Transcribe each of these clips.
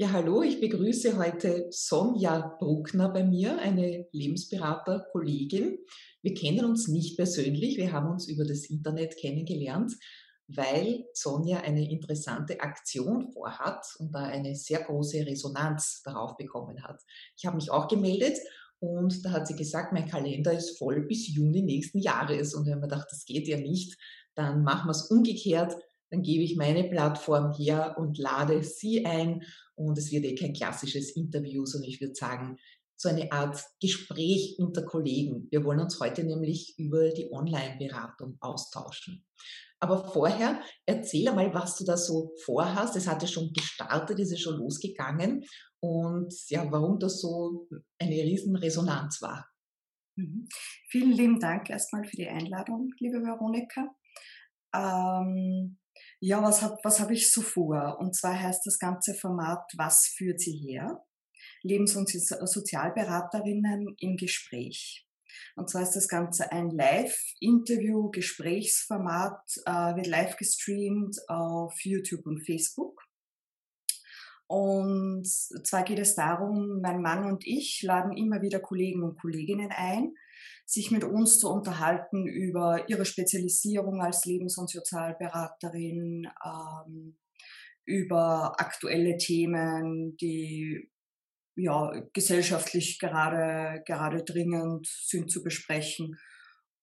Ja, hallo, ich begrüße heute Sonja Bruckner bei mir, eine Lebensberater-Kollegin. Wir kennen uns nicht persönlich, wir haben uns über das Internet kennengelernt, weil Sonja eine interessante Aktion vorhat und da eine sehr große Resonanz darauf bekommen hat. Ich habe mich auch gemeldet und da hat sie gesagt, mein Kalender ist voll bis Juni nächsten Jahres. Und wir haben gedacht, das geht ja nicht. Dann machen wir es umgekehrt dann gebe ich meine Plattform her und lade Sie ein. Und es wird eh kein klassisches Interview, sondern ich würde sagen, so eine Art Gespräch unter Kollegen. Wir wollen uns heute nämlich über die Online-Beratung austauschen. Aber vorher erzähl einmal, was du da so vorhast. Es hatte schon gestartet, ist es schon losgegangen und ja, warum das so eine riesen Resonanz war. Mhm. Vielen lieben Dank erstmal für die Einladung, liebe Veronika. Ähm, ja, was habe was hab ich so vor? Und zwar heißt das ganze Format Was führt sie her? Lebens- und Sozialberaterinnen im Gespräch. Und zwar ist das Ganze ein Live-Interview, Gesprächsformat, äh, wird live gestreamt auf YouTube und Facebook. Und zwar geht es darum, mein Mann und ich laden immer wieder Kollegen und Kolleginnen ein, sich mit uns zu unterhalten über ihre Spezialisierung als Lebens- und Sozialberaterin, ähm, über aktuelle Themen, die ja, gesellschaftlich gerade, gerade dringend sind zu besprechen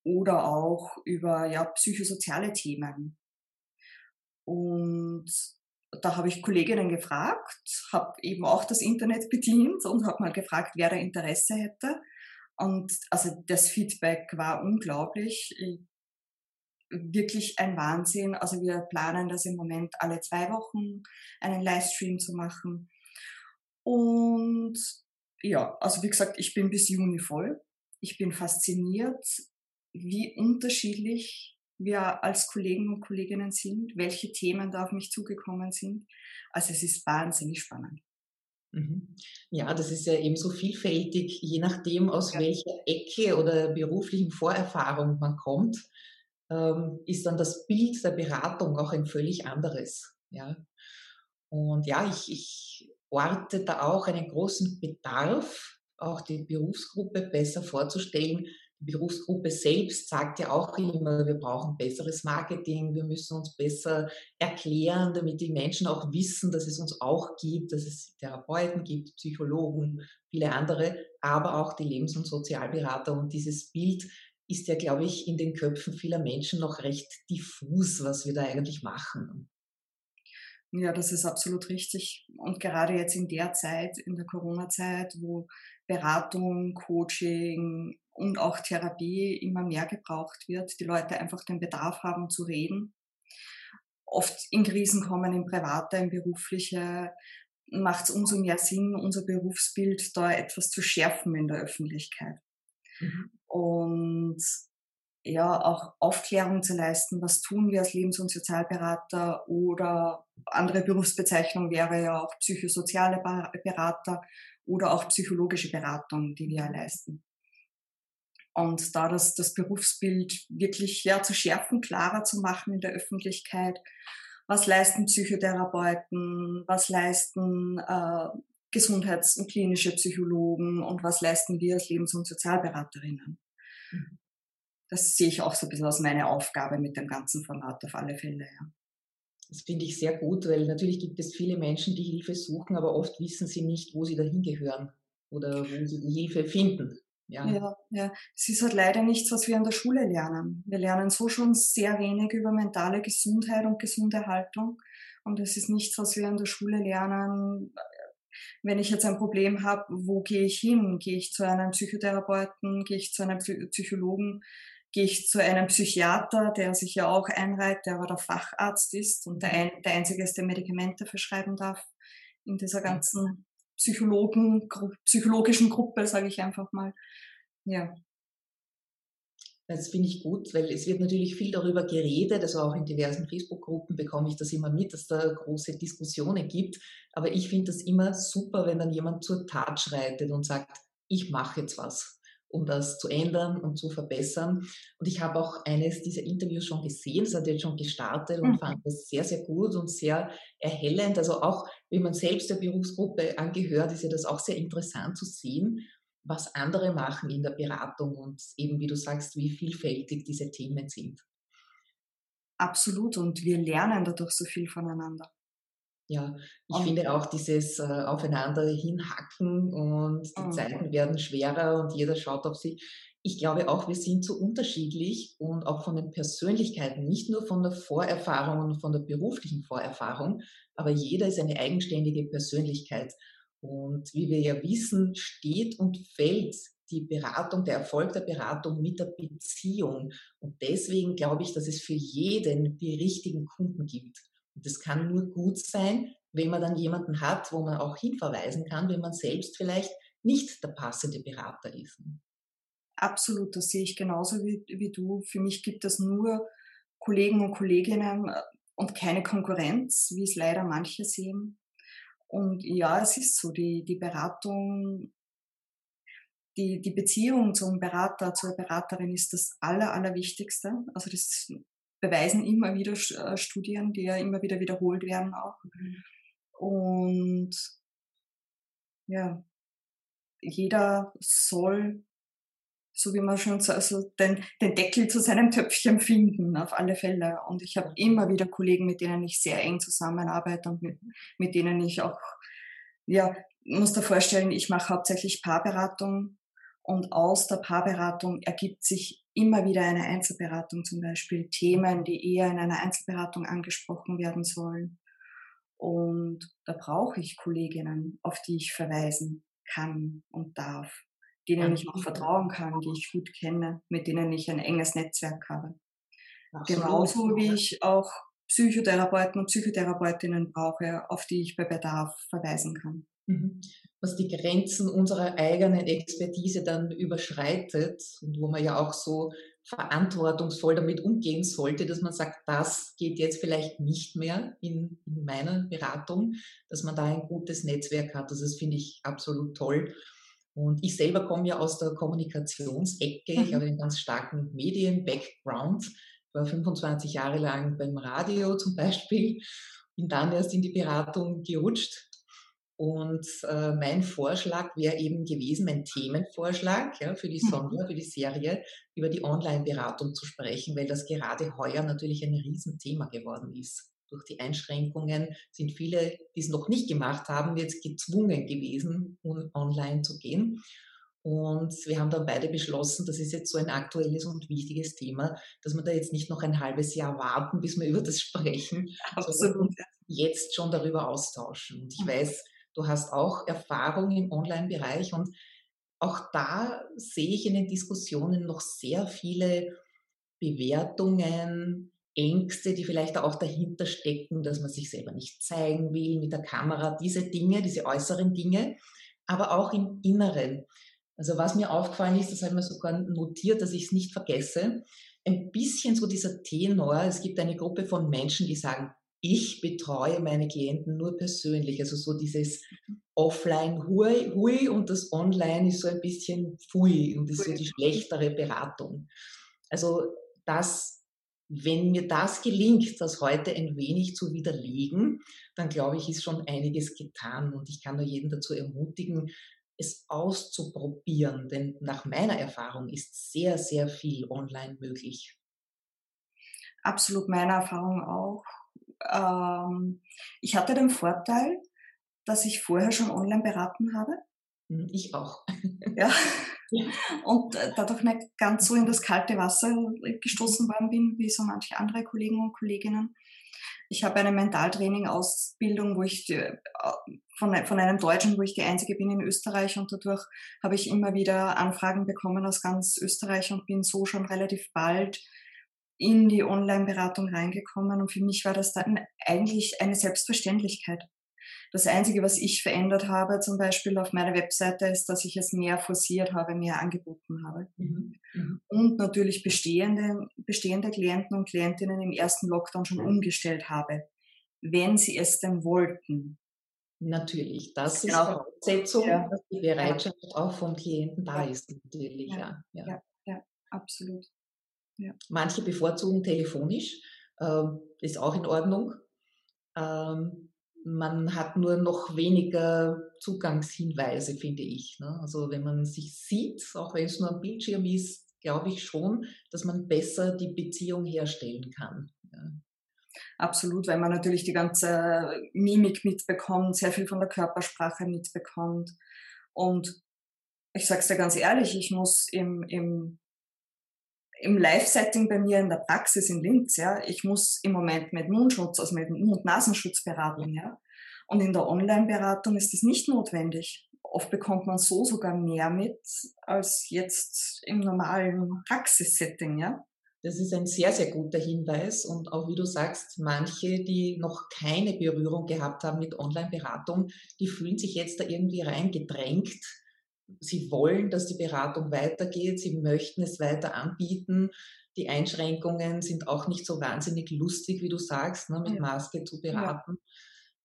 oder auch über ja, psychosoziale Themen. Und da habe ich Kolleginnen gefragt, habe eben auch das Internet bedient und habe mal gefragt, wer da Interesse hätte. Und also das Feedback war unglaublich. Wirklich ein Wahnsinn. Also wir planen das im Moment alle zwei Wochen, einen Livestream zu machen. Und ja, also wie gesagt, ich bin bis Juni voll. Ich bin fasziniert, wie unterschiedlich wir als Kollegen und Kolleginnen sind, welche Themen da auf mich zugekommen sind. Also es ist wahnsinnig spannend. Mhm. Ja, das ist ja eben so vielfältig, je nachdem, aus ja. welcher Ecke oder beruflichen Vorerfahrung man kommt, ähm, ist dann das Bild der Beratung auch ein völlig anderes. Ja. Und ja, ich, ich orte da auch einen großen Bedarf, auch die Berufsgruppe besser vorzustellen, Berufsgruppe selbst sagt ja auch immer, wir brauchen besseres Marketing, wir müssen uns besser erklären, damit die Menschen auch wissen, dass es uns auch gibt, dass es Therapeuten gibt, Psychologen, viele andere, aber auch die Lebens- und Sozialberater. Und dieses Bild ist ja, glaube ich, in den Köpfen vieler Menschen noch recht diffus, was wir da eigentlich machen. Ja, das ist absolut richtig. Und gerade jetzt in der Zeit, in der Corona-Zeit, wo Beratung, Coaching und auch Therapie immer mehr gebraucht wird, die Leute einfach den Bedarf haben zu reden. Oft in Krisen kommen, in private, in berufliche, macht es umso mehr Sinn, unser Berufsbild da etwas zu schärfen in der Öffentlichkeit. Mhm. Und ja, auch Aufklärung zu leisten, was tun wir als Lebens- und Sozialberater oder andere Berufsbezeichnung wäre ja auch psychosoziale Berater oder auch psychologische Beratung, die wir leisten. Und da das, das Berufsbild wirklich ja, zu schärfen, klarer zu machen in der Öffentlichkeit, was leisten Psychotherapeuten, was leisten äh, Gesundheits- und klinische Psychologen und was leisten wir als Lebens- und Sozialberaterinnen. Mhm. Das sehe ich auch so ein bisschen als meine Aufgabe mit dem ganzen Format auf alle Fälle. Ja. Das finde ich sehr gut, weil natürlich gibt es viele Menschen, die Hilfe suchen, aber oft wissen sie nicht, wo sie dahin gehören oder wo sie die Hilfe finden. Ja. ja, ja. Es ist halt leider nichts, was wir in der Schule lernen. Wir lernen so schon sehr wenig über mentale Gesundheit und gesunde Haltung. Und es ist nichts, was wir in der Schule lernen. Wenn ich jetzt ein Problem habe, wo gehe ich hin? Gehe ich zu einem Psychotherapeuten? Gehe ich zu einem Psychologen? gehe ich zu einem Psychiater, der sich ja auch einreiht, der aber der Facharzt ist und der, ein, der Einzige ist, der Medikamente verschreiben darf in dieser ganzen Psychologen, psychologischen Gruppe, sage ich einfach mal. Ja. Das finde ich gut, weil es wird natürlich viel darüber geredet, also auch in diversen Facebook-Gruppen bekomme ich das immer mit, dass da große Diskussionen gibt. Aber ich finde das immer super, wenn dann jemand zur Tat schreitet und sagt, ich mache jetzt was um das zu ändern und zu verbessern. Und ich habe auch eines dieser Interviews schon gesehen, das hat jetzt schon gestartet und mhm. fand das sehr, sehr gut und sehr erhellend. Also auch, wenn man selbst der Berufsgruppe angehört, ist ja das auch sehr interessant zu sehen, was andere machen in der Beratung und eben, wie du sagst, wie vielfältig diese Themen sind. Absolut und wir lernen dadurch so viel voneinander. Ja, ich und, finde auch dieses äh, Aufeinander hinhacken und die mhm. Zeiten werden schwerer und jeder schaut auf sich. Ich glaube auch, wir sind so unterschiedlich und auch von den Persönlichkeiten, nicht nur von der Vorerfahrung und von der beruflichen Vorerfahrung, aber jeder ist eine eigenständige Persönlichkeit. Und wie wir ja wissen, steht und fällt die Beratung, der Erfolg der Beratung mit der Beziehung. Und deswegen glaube ich, dass es für jeden die richtigen Kunden gibt. Das kann nur gut sein, wenn man dann jemanden hat, wo man auch hinverweisen kann, wenn man selbst vielleicht nicht der passende Berater ist. Absolut, das sehe ich genauso wie, wie du. Für mich gibt es nur Kollegen und Kolleginnen äh, und keine Konkurrenz, wie es leider manche sehen. Und ja, es ist so, die, die Beratung, die, die Beziehung zum Berater, zur Beraterin ist das Aller, Allerwichtigste. Also das beweisen immer wieder äh, Studien, die ja immer wieder wiederholt werden auch. Mhm. Und ja, jeder soll, so wie man schon sagt, also den, den Deckel zu seinem Töpfchen finden, auf alle Fälle. Und ich habe immer wieder Kollegen, mit denen ich sehr eng zusammenarbeite und mit, mit denen ich auch, ja, muss da vorstellen, ich mache hauptsächlich Paarberatung und aus der Paarberatung ergibt sich immer wieder eine Einzelberatung zum Beispiel, Themen, die eher in einer Einzelberatung angesprochen werden sollen. Und da brauche ich Kolleginnen, auf die ich verweisen kann und darf, denen ich auch vertrauen kann, die ich gut kenne, mit denen ich ein enges Netzwerk habe. Absolut. Genauso wie ich auch Psychotherapeuten und Psychotherapeutinnen brauche, auf die ich bei Bedarf verweisen kann. Mhm. Was die Grenzen unserer eigenen Expertise dann überschreitet und wo man ja auch so verantwortungsvoll damit umgehen sollte, dass man sagt, das geht jetzt vielleicht nicht mehr in, in meiner Beratung, dass man da ein gutes Netzwerk hat. Also das finde ich absolut toll. Und ich selber komme ja aus der Kommunikationsecke. Ich mhm. habe einen ganz starken Medien-Background. War 25 Jahre lang beim Radio zum Beispiel. Bin dann erst in die Beratung gerutscht und äh, mein Vorschlag wäre eben gewesen, mein Themenvorschlag ja, für die mhm. Sonja, für die Serie, über die Online-Beratung zu sprechen, weil das gerade heuer natürlich ein Riesenthema geworden ist. Durch die Einschränkungen sind viele, die es noch nicht gemacht haben, jetzt gezwungen gewesen, um online zu gehen. Und wir haben dann beide beschlossen, das ist jetzt so ein aktuelles und wichtiges Thema, dass wir da jetzt nicht noch ein halbes Jahr warten, bis wir über das sprechen, sondern jetzt schon darüber austauschen. Und ich mhm. weiß, Du hast auch Erfahrung im Online-Bereich und auch da sehe ich in den Diskussionen noch sehr viele Bewertungen, Ängste, die vielleicht auch dahinter stecken, dass man sich selber nicht zeigen will mit der Kamera, diese Dinge, diese äußeren Dinge, aber auch im Inneren. Also was mir aufgefallen ist, das habe ich mir sogar notiert, dass ich es nicht vergesse, ein bisschen so dieser Tenor, es gibt eine Gruppe von Menschen, die sagen, ich betreue meine Klienten nur persönlich. Also so dieses Offline hui, hui und das Online ist so ein bisschen fui und ist so die schlechtere Beratung. Also das, wenn mir das gelingt, das heute ein wenig zu widerlegen, dann glaube ich, ist schon einiges getan und ich kann nur jeden dazu ermutigen, es auszuprobieren, denn nach meiner Erfahrung ist sehr, sehr viel online möglich. Absolut meine Erfahrung auch ähm, ich hatte den Vorteil, dass ich vorher schon online beraten habe. Hm, ich auch. ja. Und äh, dadurch nicht ganz so in das kalte Wasser gestoßen worden bin, wie so manche andere Kollegen und Kolleginnen. Ich habe eine Mentaltraining-Ausbildung, wo ich äh, von, von einem Deutschen, wo ich die einzige bin in Österreich und dadurch habe ich immer wieder Anfragen bekommen aus ganz Österreich und bin so schon relativ bald in die Online-Beratung reingekommen und für mich war das dann eigentlich eine Selbstverständlichkeit. Das Einzige, was ich verändert habe, zum Beispiel auf meiner Webseite, ist, dass ich es mehr forciert habe, mehr angeboten habe. Mhm. Mhm. Und natürlich bestehende, bestehende Klienten und Klientinnen im ersten Lockdown schon umgestellt habe, wenn sie es denn wollten. Natürlich, das ist genau. Voraussetzung, ja. dass die Bereitschaft ja. auch vom Klienten da ist, natürlich. Ja, ja. ja. Ja. Manche bevorzugen telefonisch, äh, ist auch in Ordnung. Ähm, man hat nur noch weniger Zugangshinweise, finde ich. Ne? Also wenn man sich sieht, auch wenn es nur am Bildschirm ist, glaube ich schon, dass man besser die Beziehung herstellen kann. Ja. Absolut, weil man natürlich die ganze Mimik mitbekommt, sehr viel von der Körpersprache mitbekommt. Und ich sage es dir ganz ehrlich, ich muss im, im, im Live-Setting bei mir in der Praxis in Linz, ja, ich muss im Moment mit Mundschutz, also mit Mund-Nasenschutz beraten, ja. Und in der Online-Beratung ist das nicht notwendig. Oft bekommt man so sogar mehr mit als jetzt im normalen Praxissetting, ja. Das ist ein sehr, sehr guter Hinweis. Und auch wie du sagst, manche, die noch keine Berührung gehabt haben mit Online-Beratung, die fühlen sich jetzt da irgendwie reingedrängt. Sie wollen, dass die Beratung weitergeht. Sie möchten es weiter anbieten. Die Einschränkungen sind auch nicht so wahnsinnig lustig, wie du sagst, ne, mit Maske zu beraten.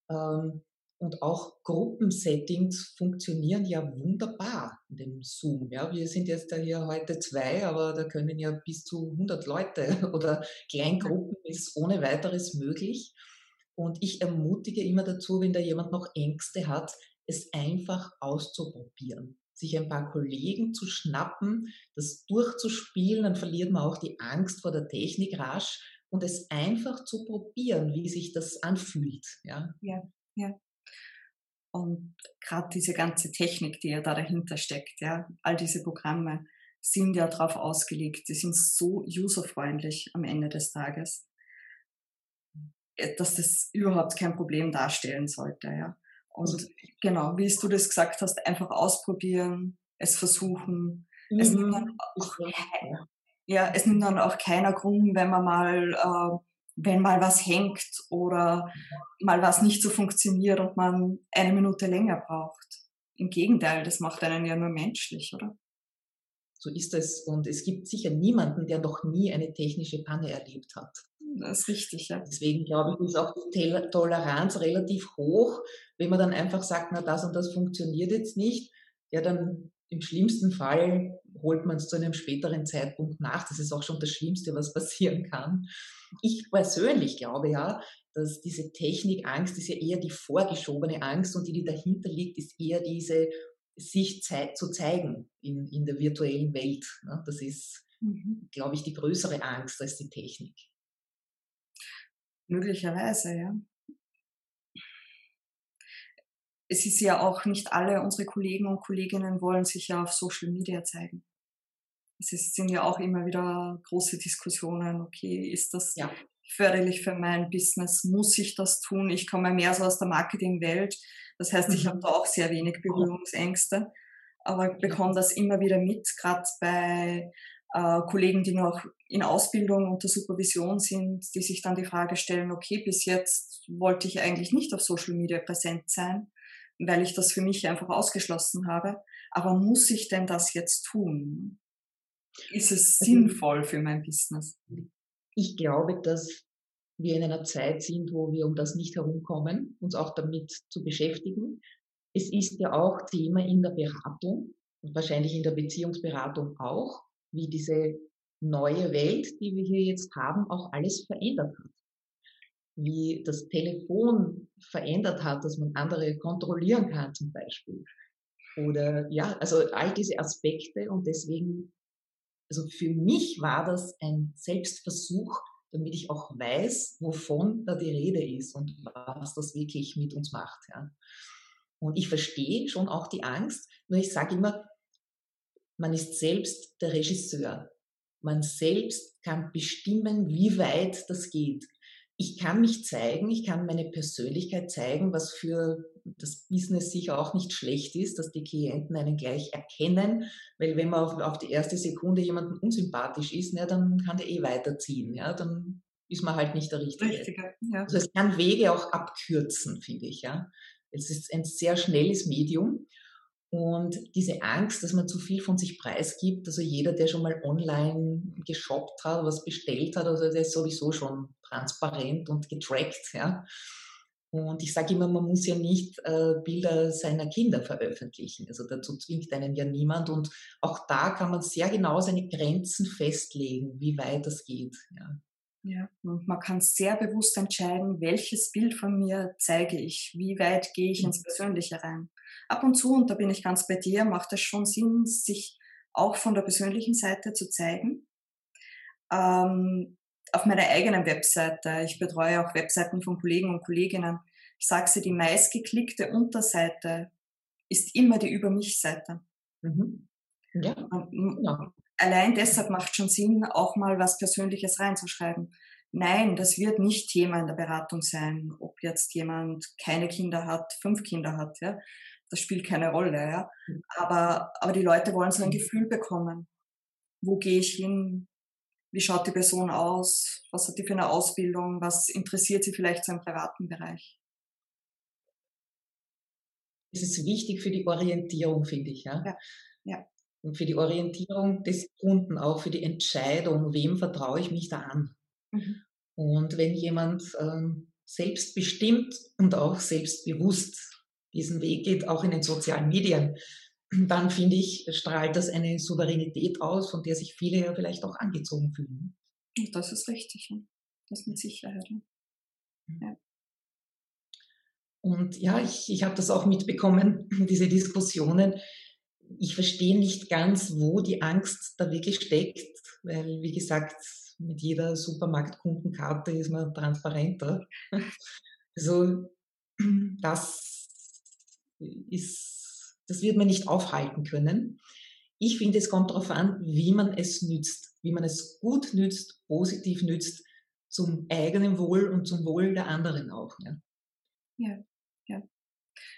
Ja. Ähm, und auch Gruppensettings funktionieren ja wunderbar in dem Zoom. Ja, wir sind jetzt da hier heute zwei, aber da können ja bis zu 100 Leute oder Kleingruppen ist ohne weiteres möglich. Und ich ermutige immer dazu, wenn da jemand noch Ängste hat, es einfach auszuprobieren. Sich ein paar Kollegen zu schnappen, das durchzuspielen, dann verliert man auch die Angst vor der Technik rasch und es einfach zu probieren, wie sich das anfühlt. Ja, ja. ja. Und gerade diese ganze Technik, die ja da dahinter steckt, ja, all diese Programme sind ja darauf ausgelegt, die sind so userfreundlich am Ende des Tages, äh, dass das überhaupt kein Problem darstellen sollte, ja. Und genau, wie du das gesagt hast, einfach ausprobieren, es versuchen. Mhm. Es nimmt dann auch, ja, es nimmt dann auch keiner Grund, wenn man mal äh, wenn mal was hängt oder mal was nicht so funktioniert und man eine Minute länger braucht. Im Gegenteil, das macht einen ja nur menschlich, oder? So ist es. Und es gibt sicher niemanden, der noch nie eine technische Panne erlebt hat. Das ist richtig, ja. Deswegen glaube ich, ist auch die Toleranz relativ hoch. Wenn man dann einfach sagt, na, das und das funktioniert jetzt nicht, ja, dann im schlimmsten Fall holt man es zu einem späteren Zeitpunkt nach. Das ist auch schon das Schlimmste, was passieren kann. Ich persönlich glaube ja, dass diese Technikangst ist ja eher die vorgeschobene Angst und die, die dahinter liegt, ist eher diese sich zu zeigen in, in der virtuellen Welt. Ne? Das ist, mhm. glaube ich, die größere Angst als die Technik. Möglicherweise, ja es ist ja auch nicht alle unsere Kollegen und Kolleginnen wollen sich ja auf Social Media zeigen. Es sind ja auch immer wieder große Diskussionen, okay, ist das ja. förderlich für mein Business? Muss ich das tun? Ich komme mehr so aus der Marketingwelt. Das heißt, ich mhm. habe da auch sehr wenig Berührungsängste. Aber ich bekomme das immer wieder mit, gerade bei äh, Kollegen, die noch in Ausbildung unter Supervision sind, die sich dann die Frage stellen, okay, bis jetzt wollte ich eigentlich nicht auf Social Media präsent sein weil ich das für mich einfach ausgeschlossen habe. Aber muss ich denn das jetzt tun? Ist es also sinnvoll für mein Business? Ich glaube, dass wir in einer Zeit sind, wo wir um das nicht herumkommen, uns auch damit zu beschäftigen. Es ist ja auch Thema in der Beratung und wahrscheinlich in der Beziehungsberatung auch, wie diese neue Welt, die wir hier jetzt haben, auch alles verändert hat wie das Telefon verändert hat, dass man andere kontrollieren kann zum Beispiel. Oder ja, also all diese Aspekte und deswegen, also für mich war das ein Selbstversuch, damit ich auch weiß, wovon da die Rede ist und was das wirklich mit uns macht. Ja. Und ich verstehe schon auch die Angst, nur ich sage immer, man ist selbst der Regisseur. Man selbst kann bestimmen, wie weit das geht ich kann mich zeigen, ich kann meine Persönlichkeit zeigen, was für das Business sicher auch nicht schlecht ist, dass die Klienten einen gleich erkennen, weil wenn man auf, auf die erste Sekunde jemanden unsympathisch ist, na, dann kann der eh weiterziehen, ja, dann ist man halt nicht der Richtige. Richtige ja. Also es kann Wege auch abkürzen, finde ich, ja. Es ist ein sehr schnelles Medium und diese Angst, dass man zu viel von sich preisgibt, also jeder, der schon mal online geshoppt hat, was bestellt hat, also der ist sowieso schon transparent und getrackt, ja. Und ich sage immer, man muss ja nicht äh, Bilder seiner Kinder veröffentlichen. Also dazu zwingt einen ja niemand. Und auch da kann man sehr genau seine Grenzen festlegen, wie weit das geht. Ja. Ja, und man kann sehr bewusst entscheiden, welches Bild von mir zeige ich, wie weit gehe ich ins mhm. Persönliche rein. Ab und zu, und da bin ich ganz bei dir, macht es schon Sinn, sich auch von der persönlichen Seite zu zeigen. Ähm, auf meiner eigenen Webseite, ich betreue auch Webseiten von Kollegen und Kolleginnen, ich sage sie, die meistgeklickte Unterseite ist immer die Über mich-Seite. Mhm. Ja, genau allein deshalb macht schon Sinn, auch mal was Persönliches reinzuschreiben. Nein, das wird nicht Thema in der Beratung sein, ob jetzt jemand keine Kinder hat, fünf Kinder hat, ja. Das spielt keine Rolle, ja. Aber, aber die Leute wollen so ein. Gefühl bekommen. Wo gehe ich hin? Wie schaut die Person aus? Was hat die für eine Ausbildung? Was interessiert sie vielleicht so im privaten Bereich? Es ist wichtig für die Orientierung, finde ich, ja. Ja, ja und für die Orientierung des Kunden, auch für die Entscheidung, wem vertraue ich mich da an. Mhm. Und wenn jemand ähm, selbstbestimmt und auch selbstbewusst diesen Weg geht, auch in den sozialen Medien, dann finde ich, strahlt das eine Souveränität aus, von der sich viele ja vielleicht auch angezogen fühlen. Das ist richtig, das mit Sicherheit. Mhm. Ja. Und ja, ich, ich habe das auch mitbekommen, diese Diskussionen, ich verstehe nicht ganz, wo die Angst da wirklich steckt, weil, wie gesagt, mit jeder Supermarktkundenkarte ist man transparenter. Also das ist, das wird man nicht aufhalten können. Ich finde, es kommt darauf an, wie man es nützt, wie man es gut nützt, positiv nützt, zum eigenen Wohl und zum Wohl der anderen auch. Ja, ja. ja.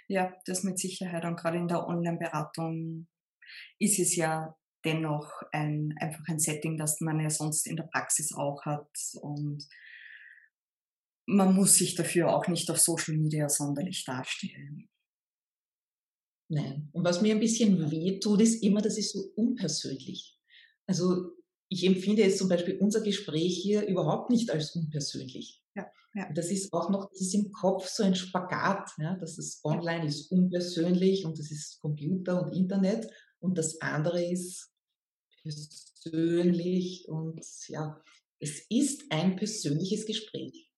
Ja, das mit Sicherheit. Und gerade in der Online-Beratung ist es ja dennoch ein, einfach ein Setting, das man ja sonst in der Praxis auch hat. Und man muss sich dafür auch nicht auf Social Media sonderlich darstellen. Nein. Und was mir ein bisschen weh tut, ist immer, das ist so unpersönlich. Also ich empfinde jetzt zum Beispiel unser Gespräch hier überhaupt nicht als unpersönlich. Ja, ja. Das ist auch noch, das ist im Kopf so ein Spagat, ja, dass es online ist unpersönlich und das ist Computer und Internet und das andere ist persönlich und ja, es ist ein persönliches Gespräch.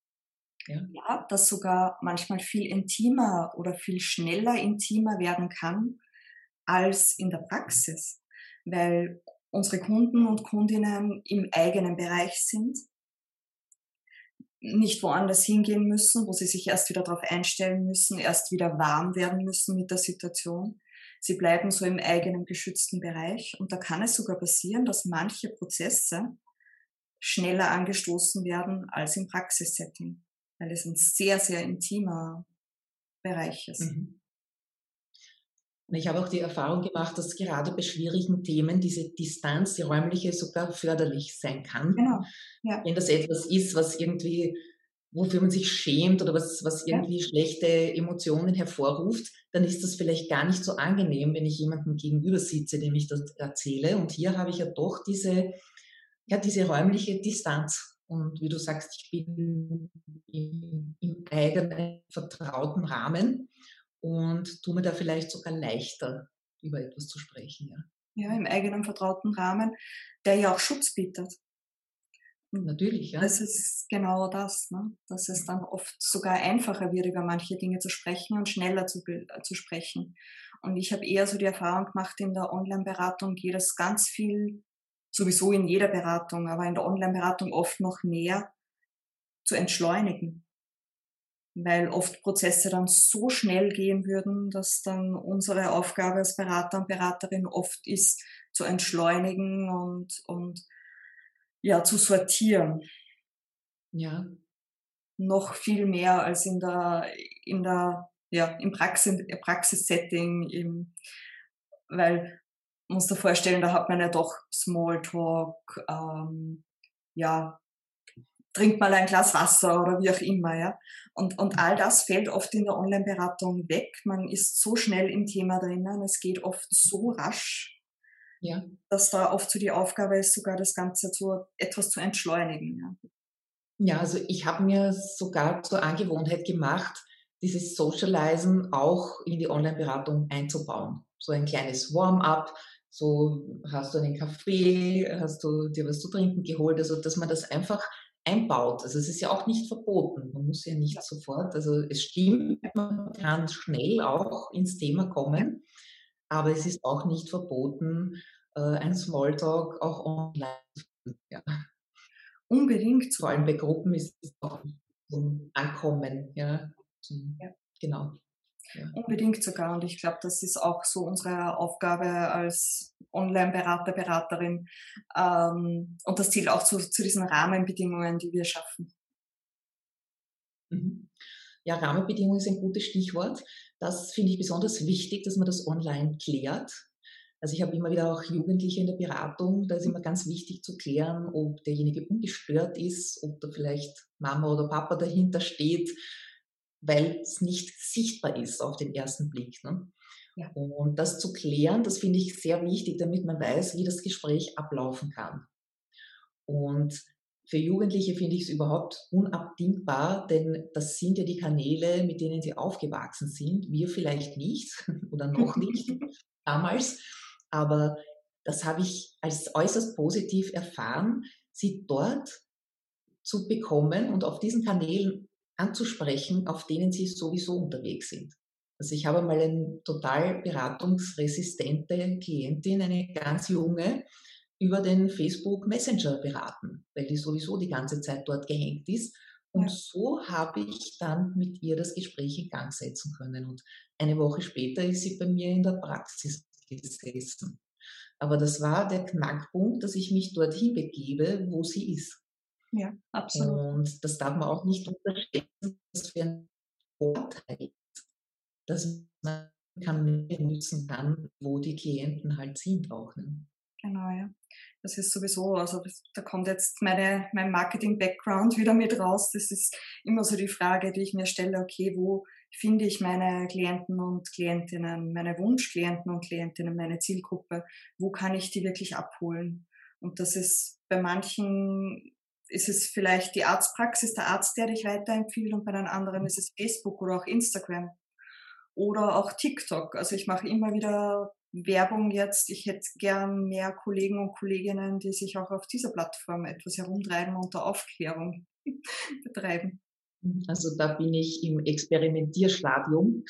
Ja. ja, das sogar manchmal viel intimer oder viel schneller intimer werden kann als in der Praxis, weil unsere Kunden und Kundinnen im eigenen Bereich sind, nicht woanders hingehen müssen, wo sie sich erst wieder darauf einstellen müssen, erst wieder warm werden müssen mit der Situation. Sie bleiben so im eigenen geschützten Bereich und da kann es sogar passieren, dass manche Prozesse schneller angestoßen werden als im Praxissetting, weil es ein sehr, sehr intimer Bereich ist. Mhm. Ich habe auch die Erfahrung gemacht, dass gerade bei schwierigen Themen diese Distanz, die räumliche, sogar förderlich sein kann. Genau. Ja. Wenn das etwas ist, was irgendwie, wofür man sich schämt oder was, was irgendwie ja. schlechte Emotionen hervorruft, dann ist das vielleicht gar nicht so angenehm, wenn ich jemandem gegenüber sitze, dem ich das erzähle. Und hier habe ich ja doch diese, ja, diese räumliche Distanz. Und wie du sagst, ich bin im, im eigenen vertrauten Rahmen und tue mir da vielleicht sogar leichter, über etwas zu sprechen. Ja. ja, im eigenen vertrauten Rahmen, der ja auch Schutz bietet. Natürlich, ja. Das ist genau das, ne? dass es dann oft sogar einfacher wird, über manche Dinge zu sprechen und schneller zu, äh, zu sprechen. Und ich habe eher so die Erfahrung gemacht, in der Online-Beratung geht es ganz viel, sowieso in jeder Beratung, aber in der Online-Beratung oft noch mehr zu entschleunigen weil oft Prozesse dann so schnell gehen würden, dass dann unsere Aufgabe als Berater und Beraterin oft ist, zu entschleunigen und, und ja, zu sortieren. Ja. Noch viel mehr als in der, in der, ja, im Praxis, Praxissetting, im, weil, muss da vorstellen, da hat man ja doch Smalltalk, ähm, ja, trink mal ein Glas Wasser oder wie auch immer, ja. Und, und all das fällt oft in der Online-Beratung weg. Man ist so schnell im Thema drinnen, es geht oft so rasch, ja. dass da oft so die Aufgabe ist, sogar das Ganze zu, etwas zu entschleunigen, ja. Ja, also ich habe mir sogar zur Angewohnheit gemacht, dieses Socializen auch in die Online-Beratung einzubauen. So ein kleines Warm-up, so hast du einen Kaffee, hast du dir was zu trinken geholt, also dass man das einfach einbaut. Also es ist ja auch nicht verboten. Man muss ja nicht sofort, also es stimmt, man kann schnell auch ins Thema kommen, aber es ist auch nicht verboten, äh, ein Smalltalk auch online. Ja. Unbedingt. Vor allem bei Gruppen ist es auch zum Ankommen, ja. Ja. Genau. Ja. Unbedingt sogar. Und ich glaube, das ist auch so unsere Aufgabe als Online-Berater, Beraterin. Ähm, und das zählt auch zu, zu diesen Rahmenbedingungen, die wir schaffen. Mhm. Ja, Rahmenbedingungen ist ein gutes Stichwort. Das finde ich besonders wichtig, dass man das online klärt. Also ich habe immer wieder auch Jugendliche in der Beratung, da ist immer ganz wichtig zu klären, ob derjenige ungestört ist, ob da vielleicht Mama oder Papa dahinter steht, weil es nicht sichtbar ist auf den ersten Blick. Ne? Ja. Und das zu klären, das finde ich sehr wichtig, damit man weiß, wie das Gespräch ablaufen kann. Und für Jugendliche finde ich es überhaupt unabdingbar, denn das sind ja die Kanäle, mit denen sie aufgewachsen sind. Wir vielleicht nicht oder noch nicht damals, aber das habe ich als äußerst positiv erfahren, sie dort zu bekommen und auf diesen Kanälen anzusprechen, auf denen sie sowieso unterwegs sind. Also ich habe mal eine total beratungsresistente Klientin, eine ganz junge, über den Facebook Messenger beraten, weil die sowieso die ganze Zeit dort gehängt ist. Und ja. so habe ich dann mit ihr das Gespräch in Gang setzen können. Und eine Woche später ist sie bei mir in der Praxis gesessen. Aber das war der Knackpunkt, dass ich mich dorthin begebe, wo sie ist. Ja, absolut. Und das darf man auch nicht unterschätzen, dass für ein Vorteil ist, dass man Kanäle nutzen kann, wo die Klienten halt sind auch. Ne? Genau, ja. Das ist sowieso, also da kommt jetzt meine, mein Marketing-Background wieder mit raus. Das ist immer so die Frage, die ich mir stelle, okay, wo finde ich meine Klienten und Klientinnen, meine Wunschklienten und Klientinnen, meine Zielgruppe, wo kann ich die wirklich abholen? Und das ist bei manchen ist es vielleicht die Arztpraxis, der Arzt, der dich weiterempfiehlt und bei den anderen ist es Facebook oder auch Instagram oder auch TikTok. Also ich mache immer wieder Werbung jetzt. Ich hätte gern mehr Kollegen und Kolleginnen, die sich auch auf dieser Plattform etwas herumtreiben und der Aufklärung betreiben. Also da bin ich im Experimentierstadium.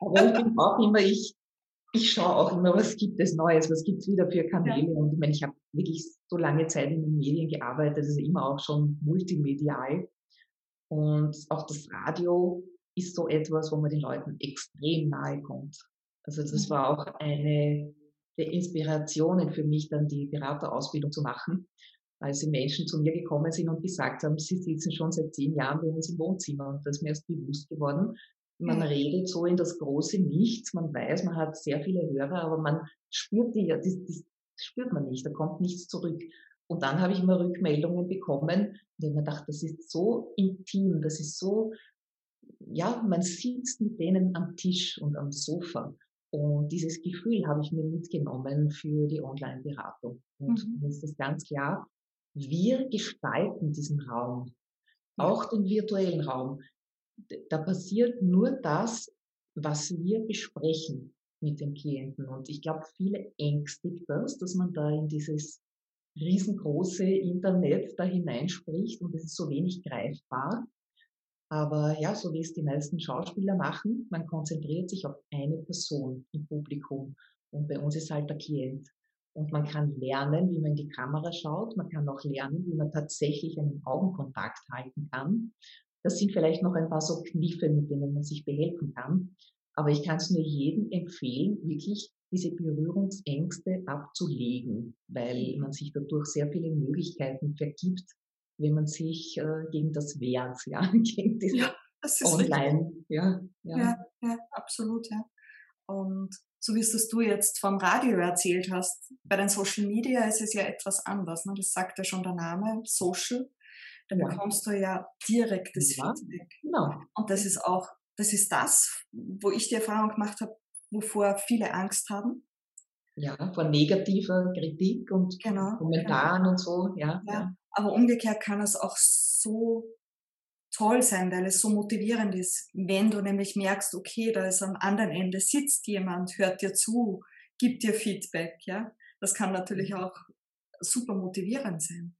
Aber ich bin auch immer, ich ich schaue auch immer, was gibt es Neues, was gibt es wieder für Kanäle. Ja. Und ich meine, ich habe wirklich so lange Zeit in den Medien gearbeitet, also immer auch schon multimedial. Und auch das Radio ist so etwas, wo man den Leuten extrem nahe kommt. Also das mhm. war auch eine der Inspirationen für mich, dann die Beraterausbildung zu machen, als die Menschen zu mir gekommen sind und gesagt haben, sie sitzen schon seit zehn Jahren bei uns im Wohnzimmer. Und das ist mir erst bewusst geworden, man mhm. redet so in das große Nichts. Man weiß, man hat sehr viele Hörer, aber man spürt die ja, das, das spürt man nicht. Da kommt nichts zurück. Und dann habe ich immer Rückmeldungen bekommen, und mir gedacht, das ist so intim, das ist so, ja, man sitzt mit denen am Tisch und am Sofa. Und dieses Gefühl habe ich mir mitgenommen für die Online-Beratung. Und mhm. ist das ganz klar, wir gestalten diesen Raum, auch den virtuellen Raum da passiert nur das, was wir besprechen mit den Klienten. Und ich glaube, viele ängstigt das, dass man da in dieses riesengroße Internet da hineinspricht und es ist so wenig greifbar. Aber ja, so wie es die meisten Schauspieler machen, man konzentriert sich auf eine Person im Publikum. Und bei uns ist halt der Klient. Und man kann lernen, wie man in die Kamera schaut. Man kann auch lernen, wie man tatsächlich einen Augenkontakt halten kann. Das sind vielleicht noch ein paar so Kniffe, mit denen man sich behelfen kann. Aber ich kann es nur jedem empfehlen, wirklich diese Berührungsängste abzulegen, weil man sich dadurch sehr viele Möglichkeiten vergibt, wenn man sich äh, gegen das wehrt, ja, gegen diese ja, Online. Ja, ja. ja, ja, absolut, ja. Und so wie es das du jetzt vom Radio erzählt hast, bei den Social Media ist es ja etwas anders. Ne? Das sagt ja schon der Name, Social da ja. bekommst du ja direktes ja, Feedback. Genau. Und das ist auch, das ist das, wo ich die Erfahrung gemacht habe, wovor viele Angst haben. Ja, vor negativer Kritik und genau, Kommentaren genau. und so, ja, ja. Aber umgekehrt kann es auch so toll sein, weil es so motivierend ist, wenn du nämlich merkst, okay, da ist am anderen Ende sitzt jemand, hört dir zu, gibt dir Feedback, ja. Das kann natürlich auch super motivierend sein.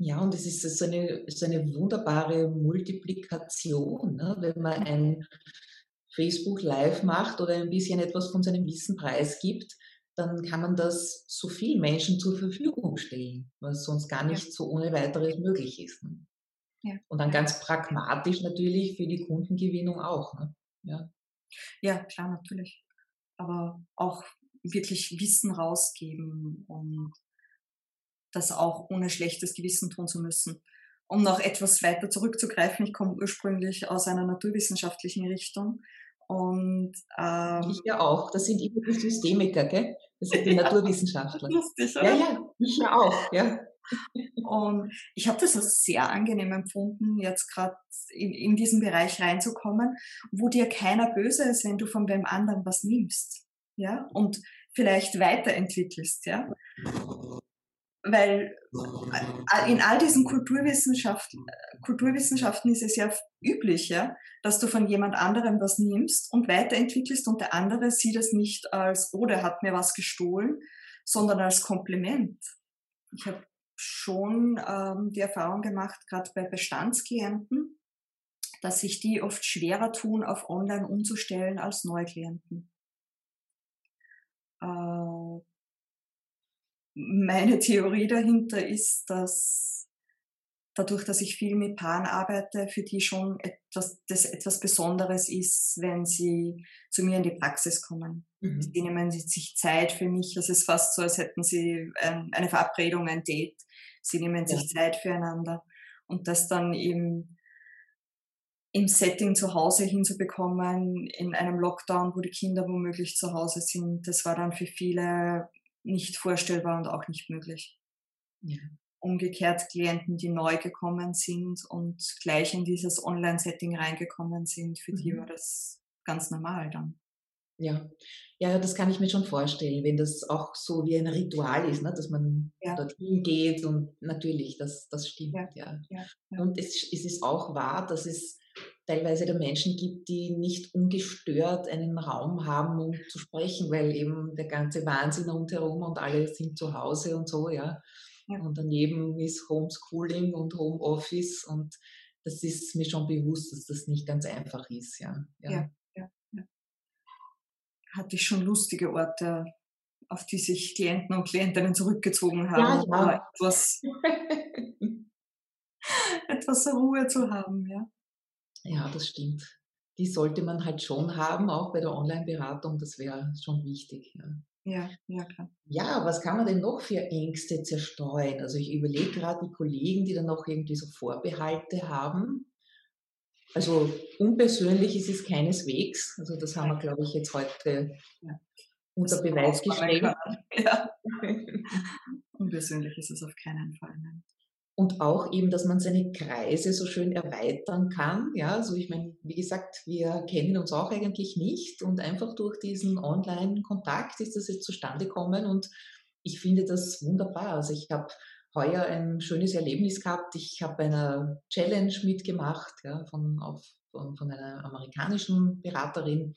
Ja, und es ist so eine, so eine wunderbare Multiplikation, ne? wenn man ein Facebook Live macht oder ein bisschen etwas von seinem Wissen preisgibt, dann kann man das so vielen Menschen zur Verfügung stellen, was sonst gar nicht so ohne weiteres möglich ist. Ne? Ja. Und dann ganz pragmatisch natürlich für die Kundengewinnung auch. Ne? Ja. ja, klar, natürlich. Aber auch wirklich Wissen rausgeben und das auch ohne schlechtes Gewissen tun zu müssen. Um noch etwas weiter zurückzugreifen, ich komme ursprünglich aus einer naturwissenschaftlichen Richtung und ähm, ich ja auch. Das sind immer die Systemiker, gell? Das sind die ja, Naturwissenschaftler. Lustig, oder? Ja, ja, ich ja auch, ja. Und ich habe das als sehr angenehm empfunden, jetzt gerade in, in diesen Bereich reinzukommen, wo dir keiner böse ist, wenn du von wem anderen was nimmst, ja, und vielleicht weiterentwickelst, ja weil in all diesen Kulturwissenschaften, Kulturwissenschaften ist es ja üblich, ja, dass du von jemand anderem was nimmst und weiterentwickelst und der andere sieht es nicht als, oh, der hat mir was gestohlen, sondern als Kompliment. Ich habe schon ähm, die Erfahrung gemacht, gerade bei Bestandsklienten, dass sich die oft schwerer tun, auf Online umzustellen als Neuklienten. Äh, meine Theorie dahinter ist, dass dadurch, dass ich viel mit Paaren arbeite, für die schon etwas, das etwas Besonderes ist, wenn sie zu mir in die Praxis kommen. Mhm. Sie nehmen sich Zeit für mich. Es ist fast so, als hätten sie eine Verabredung, ein Date. Sie nehmen sich ja. Zeit füreinander. Und das dann im, im Setting zu Hause hinzubekommen, in einem Lockdown, wo die Kinder womöglich zu Hause sind, das war dann für viele nicht vorstellbar und auch nicht möglich. Ja. Umgekehrt Klienten, die neu gekommen sind und gleich in dieses Online-Setting reingekommen sind, für mhm. die war das ganz normal dann. Ja. ja, das kann ich mir schon vorstellen, wenn das auch so wie ein Ritual ist, ne, dass man ja. dorthin geht und natürlich, das, das stimmt, ja. ja. ja und es, es ist auch wahr, dass es teilweise der Menschen gibt, die nicht ungestört einen Raum haben, um zu sprechen, weil eben der ganze Wahnsinn rundherum und alle sind zu Hause und so, ja. ja. Und daneben ist Homeschooling und Homeoffice und das ist mir schon bewusst, dass das nicht ganz einfach ist, ja. Ja, ja, ja. Hatte ich schon lustige Orte, auf die sich Klienten und Klientinnen zurückgezogen haben, ja, ja. etwas, etwas Ruhe zu haben, ja. Ja, das stimmt. Die sollte man halt schon haben, auch bei der Online-Beratung. Das wäre schon wichtig. Ja. Ja, ja, klar. Ja, was kann man denn noch für Ängste zerstreuen? Also ich überlege gerade die Kollegen, die dann noch irgendwie so Vorbehalte haben. Also unpersönlich ist es keineswegs. Also das haben wir, glaube ich, jetzt heute ja. unter Beweis gestellt. Ja. unpersönlich ist es auf keinen Fall. Nein und auch eben, dass man seine Kreise so schön erweitern kann. Ja, also ich meine, wie gesagt, wir kennen uns auch eigentlich nicht und einfach durch diesen Online-Kontakt ist das jetzt zustande gekommen und ich finde das wunderbar. Also ich habe heuer ein schönes Erlebnis gehabt. Ich habe einer Challenge mitgemacht ja, von, auf, von, von einer amerikanischen Beraterin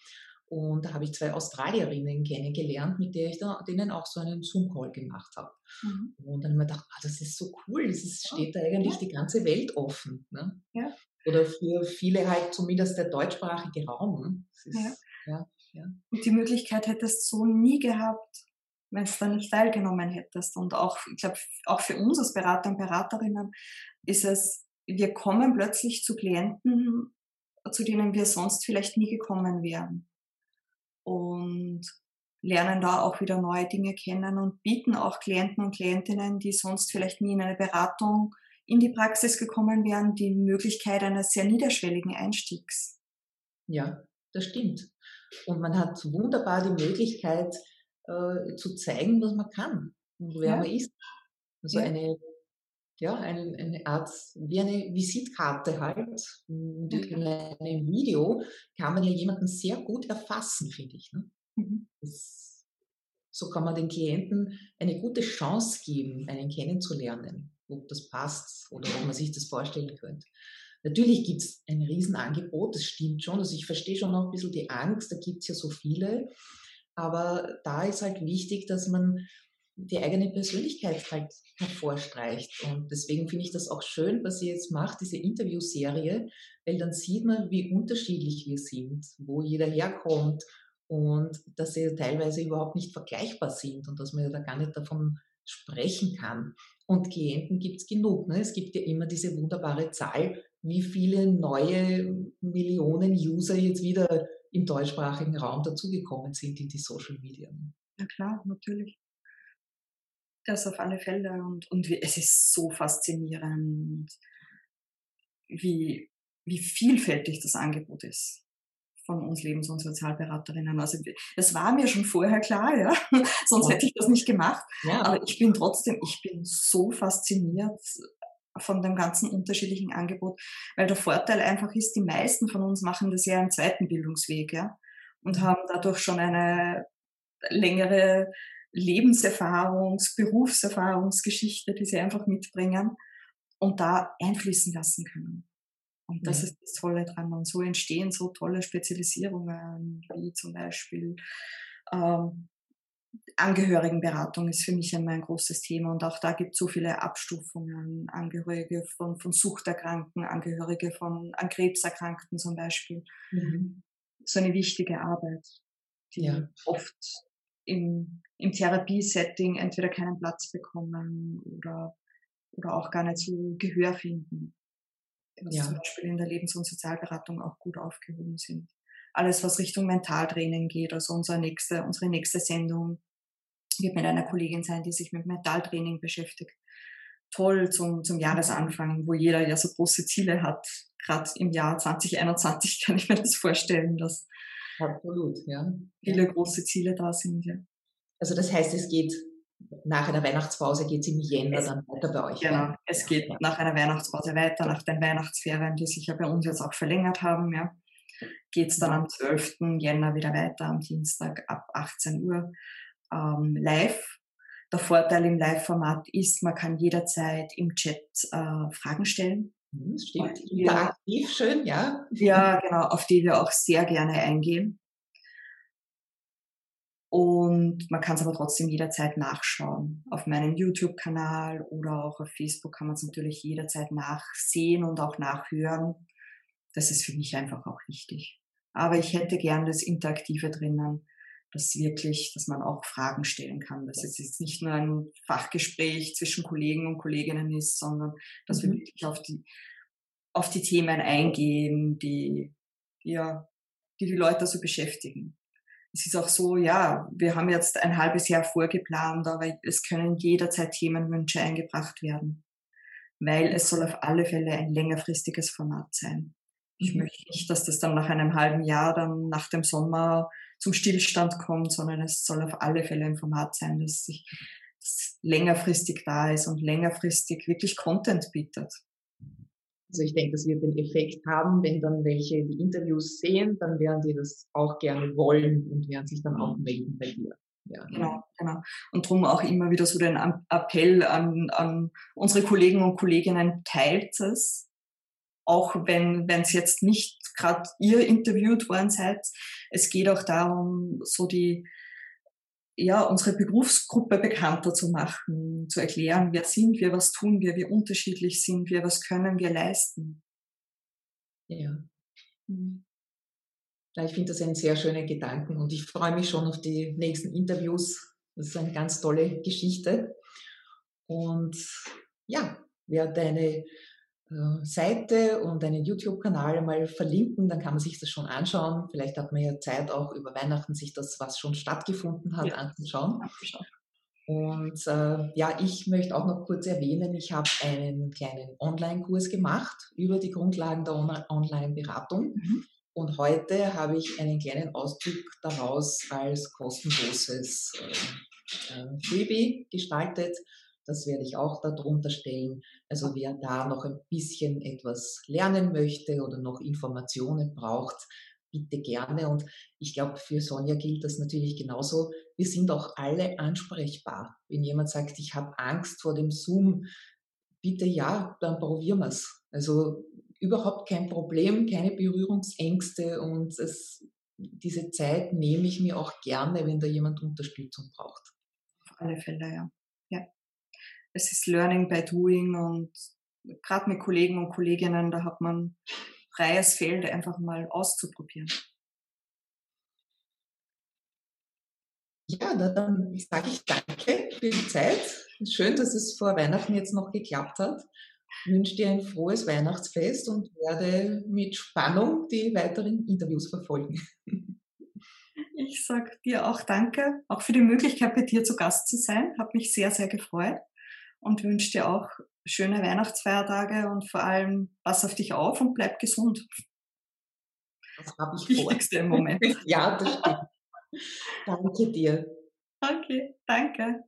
und da habe ich zwei Australierinnen kennengelernt, mit der ich da, denen auch so einen Zoom-Call gemacht habe. Mhm. Und dann habe ich mir gedacht, ah, das ist so cool, es ist, steht da eigentlich ja. die ganze Welt offen. Ne? Ja. Oder für viele halt zumindest der deutschsprachige Raum. Ist, ja. Ja, ja. Und die Möglichkeit hättest du so nie gehabt, wenn du da nicht teilgenommen hättest. Und auch, ich glaube, auch für uns als Berater und Beraterinnen ist es, wir kommen plötzlich zu Klienten, zu denen wir sonst vielleicht nie gekommen wären und lernen da auch wieder neue Dinge kennen und bieten auch Klienten und Klientinnen, die sonst vielleicht nie in eine Beratung in die Praxis gekommen wären, die Möglichkeit eines sehr niederschwelligen Einstiegs. Ja, das stimmt. Und man hat wunderbar die Möglichkeit äh, zu zeigen, was man kann und wer ja. man ist. Also ja. eine ja, eine, eine Art, wie eine Visitkarte halt. Und in einem Video kann man ja jemanden sehr gut erfassen, finde ich. Ne? Mhm. Das, so kann man den Klienten eine gute Chance geben, einen kennenzulernen. ob das passt oder ob man sich das vorstellen könnte. Natürlich gibt es ein Riesenangebot, das stimmt schon. Also ich verstehe schon noch ein bisschen die Angst, da gibt es ja so viele. Aber da ist halt wichtig, dass man die eigene Persönlichkeit halt hervorstreicht. Und deswegen finde ich das auch schön, was ihr jetzt macht, diese Interviewserie, weil dann sieht man, wie unterschiedlich wir sind, wo jeder herkommt und dass sie teilweise überhaupt nicht vergleichbar sind und dass man da gar nicht davon sprechen kann. Und Klienten gibt es genug. Ne? Es gibt ja immer diese wunderbare Zahl, wie viele neue Millionen User jetzt wieder im deutschsprachigen Raum dazugekommen sind in die Social Media. Ja klar, natürlich. Das auf alle Fälle. Und, und wie, es ist so faszinierend, wie, wie vielfältig das Angebot ist von uns Lebens- und Sozialberaterinnen. Also das war mir schon vorher klar, ja. Sonst hätte ich das nicht gemacht. Ja. Aber ich bin trotzdem, ich bin so fasziniert von dem ganzen unterschiedlichen Angebot, weil der Vorteil einfach ist, die meisten von uns machen das ja im zweiten Bildungsweg, ja, und mhm. haben dadurch schon eine längere Lebenserfahrungs-, Berufserfahrungsgeschichte, die sie einfach mitbringen und da einfließen lassen können. Und das ja. ist das Tolle dran. Und so entstehen so tolle Spezialisierungen, wie zum Beispiel ähm, Angehörigenberatung ist für mich immer ein großes Thema. Und auch da gibt es so viele Abstufungen. Angehörige von, von Suchterkrankten, Angehörige von an Krebserkrankten zum Beispiel. Mhm. So eine wichtige Arbeit, die ja. oft im, im Therapiesetting entweder keinen Platz bekommen oder, oder auch gar nicht so Gehör finden. Was ja. zum Beispiel in der Lebens- und Sozialberatung auch gut aufgehoben sind. Alles, was Richtung Mentaltraining geht, also unsere nächste, unsere nächste Sendung wird mit einer Kollegin sein, die sich mit Mentaltraining beschäftigt. Toll zum, zum Jahresanfang, wo jeder ja so große Ziele hat. Gerade im Jahr 2021 kann ich mir das vorstellen, dass Absolut, ja. viele große Ziele da sind. Ja. Also das heißt, es geht nach einer Weihnachtspause geht es im Jänner es, dann weiter bei euch. Genau, ja. es geht ja. nach einer Weihnachtspause weiter, nach den Weihnachtsferien, die sich ja bei uns jetzt auch verlängert haben, ja, geht es dann am 12. Jänner wieder weiter, am Dienstag ab 18 Uhr ähm, live. Der Vorteil im Live-Format ist, man kann jederzeit im Chat äh, Fragen stellen. Mhm, das stimmt. Interaktiv, schön, ja. Ja, genau, auf die wir auch sehr gerne eingehen. Und man kann es aber trotzdem jederzeit nachschauen. Auf meinem YouTube-Kanal oder auch auf Facebook kann man es natürlich jederzeit nachsehen und auch nachhören. Das ist für mich einfach auch wichtig. Aber ich hätte gern das Interaktive drinnen, dass wirklich, dass man auch Fragen stellen kann, dass es jetzt nicht nur ein Fachgespräch zwischen Kollegen und Kolleginnen ist, sondern dass mhm. wir wirklich auf die, auf die Themen eingehen, die, ja, die die Leute so beschäftigen. Es ist auch so, ja, wir haben jetzt ein halbes Jahr vorgeplant, aber es können jederzeit Themenwünsche eingebracht werden, weil es soll auf alle Fälle ein längerfristiges Format sein. Ich mhm. möchte nicht, dass das dann nach einem halben Jahr, dann nach dem Sommer zum Stillstand kommt, sondern es soll auf alle Fälle ein Format sein, das sich das längerfristig da ist und längerfristig wirklich Content bietet. Also ich denke, das wird den Effekt haben, wenn dann welche die Interviews sehen, dann werden die das auch gerne wollen und werden sich dann auch melden bei dir. Ja. Genau, genau. Und darum auch immer wieder so den Appell an, an unsere Kollegen und Kolleginnen, teilt es, auch wenn wenn es jetzt nicht gerade ihr interviewt worden seid. Es geht auch darum, so die ja, unsere Berufsgruppe bekannter zu machen, zu erklären, wer sind wir, was tun wir, wie unterschiedlich sind wir, was können wir leisten. Ja. Mhm. ich finde das einen sehr schönen Gedanken und ich freue mich schon auf die nächsten Interviews. Das ist eine ganz tolle Geschichte. Und ja, wer deine Seite und einen YouTube-Kanal mal verlinken, dann kann man sich das schon anschauen. Vielleicht hat man ja Zeit, auch über Weihnachten sich das, was schon stattgefunden hat, ja. anzuschauen. Und äh, ja, ich möchte auch noch kurz erwähnen, ich habe einen kleinen Online-Kurs gemacht über die Grundlagen der Online-Beratung. Mhm. Und heute habe ich einen kleinen Auszug daraus als kostenloses äh, äh Freebie gestaltet. Das werde ich auch darunter stellen. Also wer da noch ein bisschen etwas lernen möchte oder noch Informationen braucht, bitte gerne. Und ich glaube, für Sonja gilt das natürlich genauso. Wir sind auch alle ansprechbar. Wenn jemand sagt, ich habe Angst vor dem Zoom, bitte ja, dann probieren wir es. Also überhaupt kein Problem, keine Berührungsängste und es, diese Zeit nehme ich mir auch gerne, wenn da jemand Unterstützung braucht. Auf alle Fälle, ja. Es ist Learning by Doing und gerade mit Kollegen und Kolleginnen, da hat man freies Feld einfach mal auszuprobieren. Ja, dann sage ich danke für die Zeit. Schön, dass es vor Weihnachten jetzt noch geklappt hat. Ich wünsche dir ein frohes Weihnachtsfest und werde mit Spannung die weiteren Interviews verfolgen. Ich sage dir auch danke, auch für die Möglichkeit, bei dir zu Gast zu sein. Hat mich sehr, sehr gefreut und wünsche dir auch schöne Weihnachtsfeiertage und vor allem pass auf dich auf und bleib gesund. Das habe ich Wichtigste vor. im Moment. ja, das stimmt. Danke dir. Okay, danke.